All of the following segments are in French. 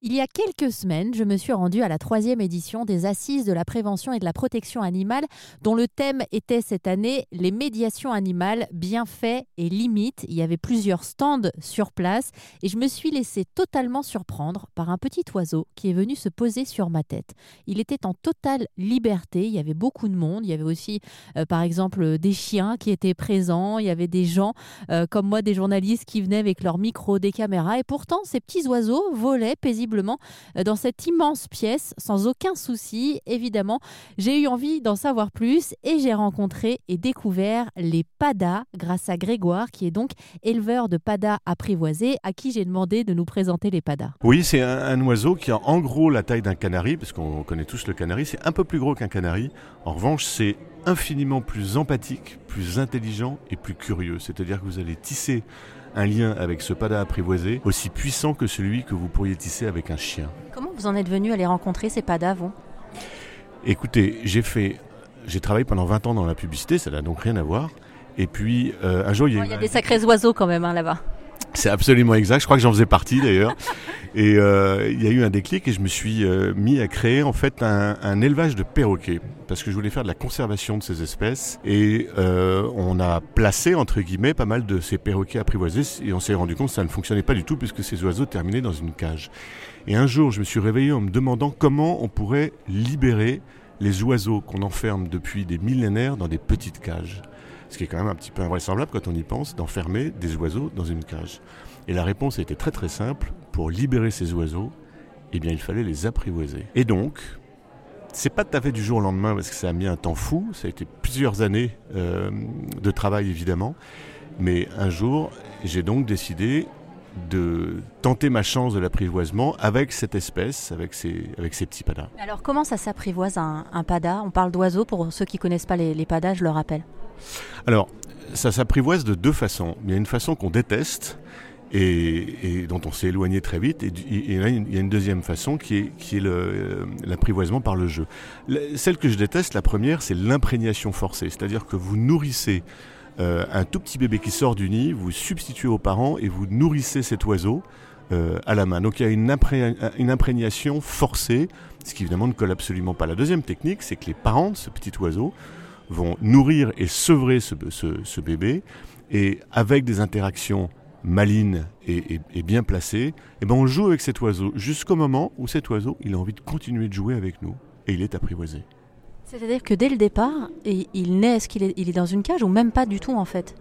Il y a quelques semaines, je me suis rendue à la troisième édition des Assises de la prévention et de la protection animale, dont le thème était cette année les médiations animales, bienfaits et limites. Il y avait plusieurs stands sur place et je me suis laissée totalement surprendre par un petit oiseau qui est venu se poser sur ma tête. Il était en totale liberté, il y avait beaucoup de monde, il y avait aussi euh, par exemple des chiens qui étaient présents, il y avait des gens euh, comme moi, des journalistes qui venaient avec leurs micros, des caméras et pourtant ces petits oiseaux volaient paisiblement euh, dans cette immense pièce sans aucun souci. Évidemment, j'ai eu envie d'en savoir plus et j'ai rencontré et découvert les padas grâce à Grégoire qui est donc éleveur de padas apprivoisés à qui j'ai demandé de nous présenter les padas. Oui, c'est un, oiseau qui a en gros la taille d'un canari parce qu'on connaît tous le canari, c'est un peu plus gros qu'un canari. En revanche, c'est infiniment plus empathique, plus intelligent et plus curieux. C'est-à-dire que vous allez tisser un lien avec ce pada apprivoisé aussi puissant que celui que vous pourriez tisser avec un chien. Comment vous en êtes venu à les rencontrer, ces padas, vous? Écoutez, j'ai fait, j'ai travaillé pendant 20 ans dans la publicité, ça n'a donc rien à voir. Et puis, euh, un jour, il y a, il y a des sacrés oiseaux quand même hein, là-bas. C'est absolument exact. Je crois que j'en faisais partie d'ailleurs. Et euh, il y a eu un déclic et je me suis euh, mis à créer en fait un, élevage de perroquets parce que je voulais faire de la conservation de ces espèces et euh, on a placé entre guillemets pas mal de ces perroquets apprivoisés et on s'est rendu compte que ça ne fonctionnait pas du tout puisque ces oiseaux terminaient dans une cage. Et un jour, je me suis réveillé en me demandant comment on pourrait libérer les oiseaux qu'on enferme depuis des millénaires dans des petites cages. Ce qui est quand même un petit peu invraisemblable quand on y pense, d'enfermer des oiseaux dans une cage. Et la réponse était très très simple. Pour libérer ces oiseaux, eh bien, il fallait les apprivoiser. Et donc, c'est pas tout à fait du jour au lendemain parce que ça a mis un temps fou. Ça a été plusieurs années euh, de travail évidemment. Mais un jour, j'ai donc décidé de tenter ma chance de l'apprivoisement avec cette espèce, avec ces, petits padas. Alors comment ça s'apprivoise un, un pada? On parle d'oiseaux, pour ceux qui connaissent pas les padas, je le rappelle. Alors, ça s'apprivoise de deux façons. Il y a une façon qu'on déteste, et, dont on s'est éloigné très vite. Et, là, il y a une deuxième façon qui est, euh, l'apprivoisement par le jeu. celle que je déteste, la première, c'est l'imprégnation forcée. C'est-à-dire que vous nourrissez euh, un tout petit bébé qui sort du nid, vous substituez aux parents et vous nourrissez cet oiseau euh, à la main. Donc il y a une, une, imprégnation forcée, ce qui évidemment ne colle absolument pas. La deuxième technique, c'est que les parents de ce petit oiseau vont nourrir et sevrer ce, ce bébé et avec des interactions maline et, bien placée, et eh ben on joue avec cet oiseau jusqu'au moment où cet oiseau il a envie de continuer de jouer avec nous et il est apprivoisé. C'est-à-dire que dès le départ, il naît, est-ce qu'il est, il est dans une cage ou même pas du tout en fait?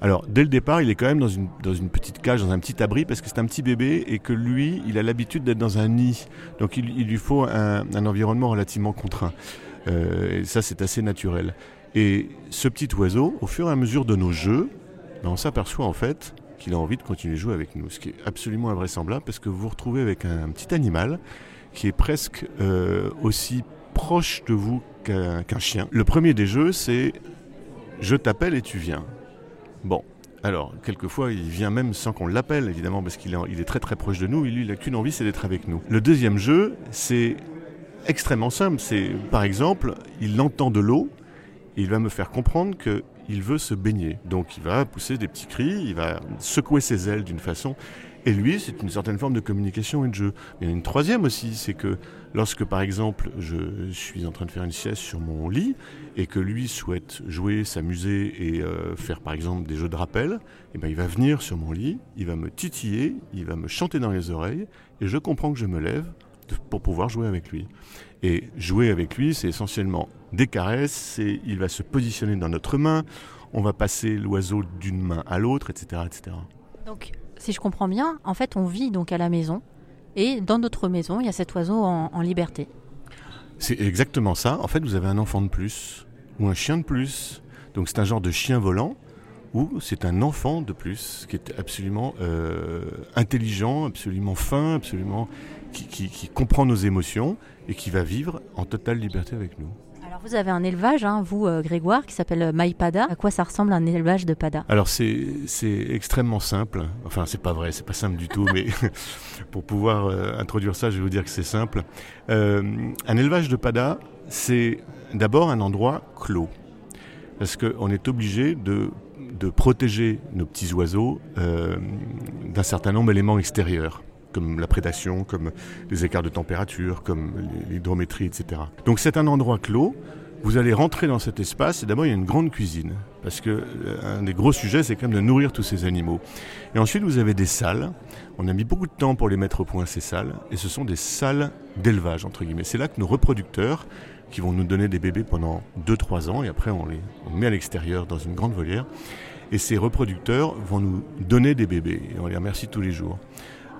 Alors, dès le départ, il est quand même dans une, dans une petite cage, dans un petit abri, parce que c'est un petit bébé et que lui, il a l'habitude d'être dans un nid. Donc, il, lui faut un, environnement relativement contraint. Euh, et ça, c'est assez naturel. Et ce petit oiseau, au fur et à mesure de nos jeux, ben, on s'aperçoit en fait qu'il a envie de continuer de jouer avec nous. Ce qui est absolument invraisemblable parce que vous vous retrouvez avec un, petit animal qui est presque euh, aussi proche de vous qu'un chien. Le premier des jeux, c'est je t'appelle et tu viens. Bon, alors, quelquefois, il vient même sans qu'on l'appelle, évidemment, parce qu'il est, très très proche de nous, il n'a qu'une envie, c'est d'être avec nous. Le deuxième jeu, c'est extrêmement simple. C'est, par exemple, il entend de l'eau, il va me faire comprendre que il veut se baigner. Donc il va pousser des petits cris, il va secouer ses ailes d'une façon. Et lui, c'est une certaine forme de communication et de jeu. Il y a une troisième aussi, c'est que lorsque par exemple je suis en train de faire une sieste sur mon lit et que lui souhaite jouer, s'amuser et euh, faire par exemple des jeux de rappel, eh ben, il va venir sur mon lit, il va me titiller, il va me chanter dans les oreilles et je comprends que je me lève pour pouvoir jouer avec lui. Et jouer avec lui, c'est essentiellement des caresses, il va se positionner dans notre main, on va passer l'oiseau d'une main à l'autre, etc., etc. Donc, si je comprends bien, en fait, on vit donc à la maison, et dans notre maison, il y a cet oiseau en, liberté. C'est exactement ça. En fait, vous avez un enfant de plus, ou un chien de plus. Donc, c'est un genre de chien volant, ou c'est un enfant de plus, qui est absolument euh, intelligent, absolument fin, absolument qui, comprend nos émotions et qui va vivre en totale liberté avec nous. Alors vous avez un élevage, hein, vous euh, Grégoire, qui s'appelle euh, MyPada. À quoi ça ressemble un élevage de pada? Alors c'est extrêmement simple. Enfin c'est pas vrai, c'est pas simple du tout, mais pour pouvoir euh, introduire ça, je vais vous dire que c'est simple. un élevage de pada, c'est d'abord un endroit clos. Parce qu'on est obligé de, de, protéger nos petits oiseaux d'un certain nombre d'éléments extérieurs. Comme la prédation, comme les écarts de température, comme l'hydrométrie, etc. Donc c'est un endroit clos. Vous allez rentrer dans cet espace et d'abord il y a une grande cuisine parce que euh, un des gros sujets c'est quand même de nourrir tous ces animaux. Et ensuite vous avez des salles. On a mis beaucoup de temps pour les mettre au point ces salles et ce sont des salles d'élevage entre guillemets. C'est là que nos reproducteurs qui vont nous donner des bébés pendant 2-3 ans et après on les on met à l'extérieur dans une grande volière et ces reproducteurs vont nous donner des bébés et on les remercie tous les jours.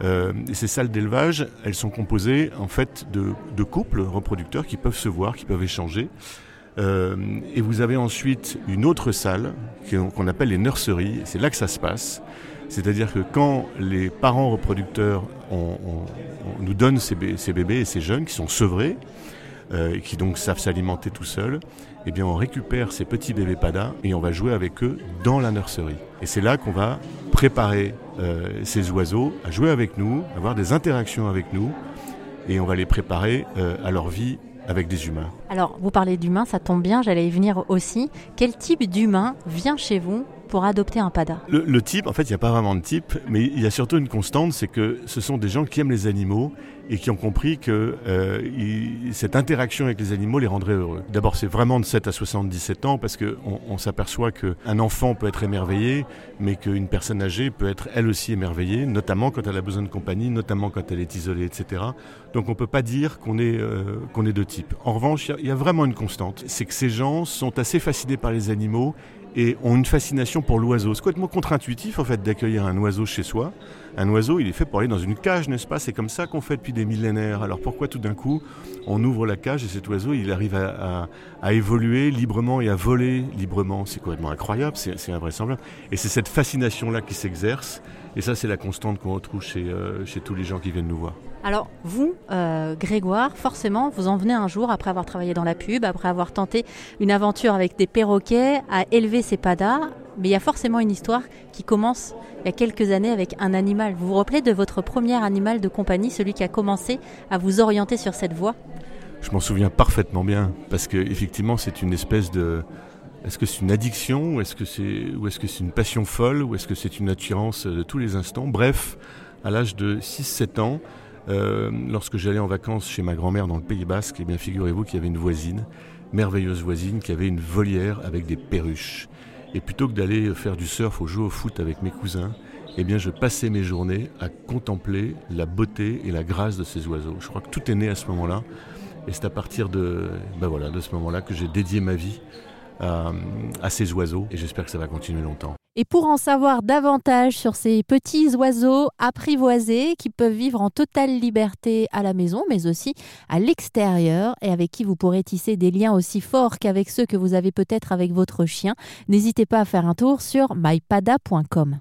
Euh, ces salles d'élevage, elles sont composées en fait de, de, couples reproducteurs qui peuvent se voir, qui peuvent échanger. Euh, et vous avez ensuite une autre salle qu'on appelle les nurseries. C'est là que ça se passe. C'est-à-dire que quand les parents reproducteurs nous donnent ces, bébés et ces jeunes qui sont sevrés, euh, et qui donc savent s'alimenter tout seuls, eh bien on récupère ces petits bébés padas et on va jouer avec eux dans la nurserie. Et c'est là qu'on va préparer euh, ces oiseaux à jouer avec nous, avoir des interactions avec nous, et on va les préparer euh, à leur vie avec des humains. Alors, vous parlez d'humains, ça tombe bien, j'allais y venir aussi. Quel type d'humain vient chez vous pour adopter un pada le, type, en fait, il n'y a pas vraiment de type, mais il y a surtout une constante, c'est que ce sont des gens qui aiment les animaux et qui ont compris que euh, cette interaction avec les animaux les rendrait heureux. D'abord, c'est vraiment de 7 à 77 ans parce qu'on on, s'aperçoit qu'un enfant peut être émerveillé, mais qu'une personne âgée peut être elle aussi émerveillée, notamment quand elle a besoin de compagnie, notamment quand elle est isolée, etc. Donc on ne peut pas dire qu'on est, euh, qu'on est de type. En revanche, il y, a vraiment une constante, c'est que ces gens sont assez fascinés par les animaux et ont une fascination pour l'oiseau. C'est complètement contre-intuitif en fait d'accueillir un oiseau chez soi. Un oiseau, il est fait pour aller dans une cage, n'est-ce pas? C'est comme ça qu'on fait depuis des millénaires. Alors pourquoi tout d'un coup on ouvre la cage et cet oiseau, il arrive à, évoluer librement et à voler librement? C'est complètement incroyable, c'est invraisemblable. Et c'est cette fascination-là qui s'exerce. Et ça, c'est la constante qu'on retrouve chez, euh, chez tous les gens qui viennent nous voir. Alors, vous, euh, Grégoire, forcément, vous en venez un jour, après avoir travaillé dans la pub, après avoir tenté une aventure avec des perroquets, à élever ces padas. Mais il y a forcément une histoire qui commence il y a quelques années avec un animal. Vous vous rappelez de votre premier animal de compagnie, celui qui a commencé à vous orienter sur cette voie? Je m'en souviens parfaitement bien, parce qu'effectivement, c'est une espèce de, est-ce que c'est une addiction ou est-ce que c'est ou est-ce que c'est une passion folle ou est-ce que c'est une attirance de tous les instants? Bref, à l'âge de 6-7 ans, euh, lorsque j'allais en vacances chez ma grand-mère dans le Pays Basque, eh bien figurez-vous qu'il y avait une voisine, merveilleuse voisine, qui avait une volière avec des perruches. Et plutôt que d'aller faire du surf ou jouer au foot avec mes cousins, eh bien je passais mes journées à contempler la beauté et la grâce de ces oiseaux. Je crois que tout est né à ce moment-là. Et c'est à partir de, ben de ce moment-là que j'ai dédié ma vie à ces oiseaux et j'espère que ça va continuer longtemps. Et pour en savoir davantage sur ces petits oiseaux apprivoisés qui peuvent vivre en totale liberté à la maison, mais aussi à l'extérieur, et avec qui vous pourrez tisser des liens aussi forts qu'avec ceux que vous avez peut-être avec votre chien, n'hésitez pas à faire un tour sur mypada.com.